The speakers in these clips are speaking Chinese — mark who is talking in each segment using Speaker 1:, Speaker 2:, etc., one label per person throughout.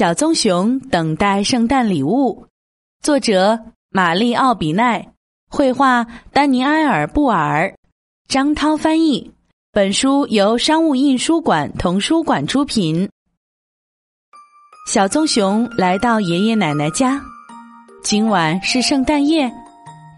Speaker 1: 小棕熊等待圣诞礼物，作者玛丽奥比奈，绘画丹尼埃尔布尔，张涛翻译。本书由商务印书馆童书馆出品。小棕熊来到爷爷奶奶家，今晚是圣诞夜，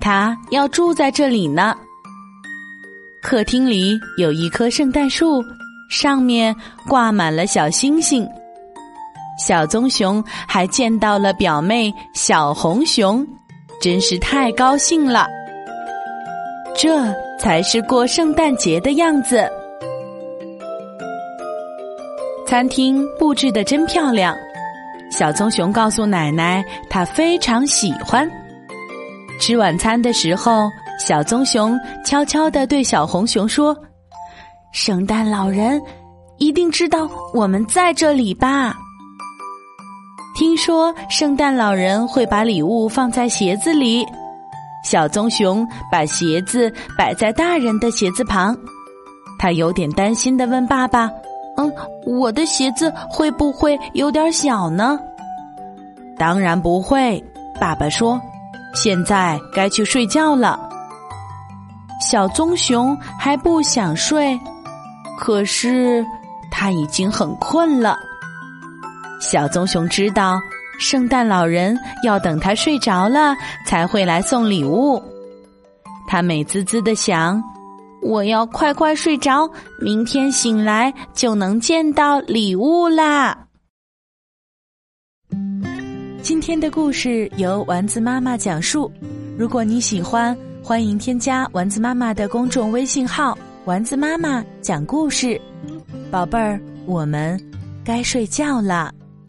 Speaker 1: 他要住在这里呢。客厅里有一棵圣诞树，上面挂满了小星星。小棕熊还见到了表妹小红熊，真是太高兴了。这才是过圣诞节的样子。餐厅布置的真漂亮。小棕熊告诉奶奶，他非常喜欢。吃晚餐的时候，小棕熊悄悄地对小红熊说：“圣诞老人一定知道我们在这里吧？听说圣诞老人会把礼物放在鞋子里。”小棕熊把鞋子摆在大人的鞋子旁，他有点担心的问爸爸。嗯，我的鞋子会不会有点小呢？当然不会，爸爸说。现在该去睡觉了。小棕熊还不想睡，可是他已经很困了。小棕熊知道，圣诞老人要等他睡着了才会来送礼物。他美滋滋的想。我要快快睡着，明天醒来就能见到礼物啦。今天的故事由丸子妈妈讲述。如果你喜欢，欢迎添加丸子妈妈的公众微信号“丸子妈妈讲故事”。宝贝儿，我们该睡觉了。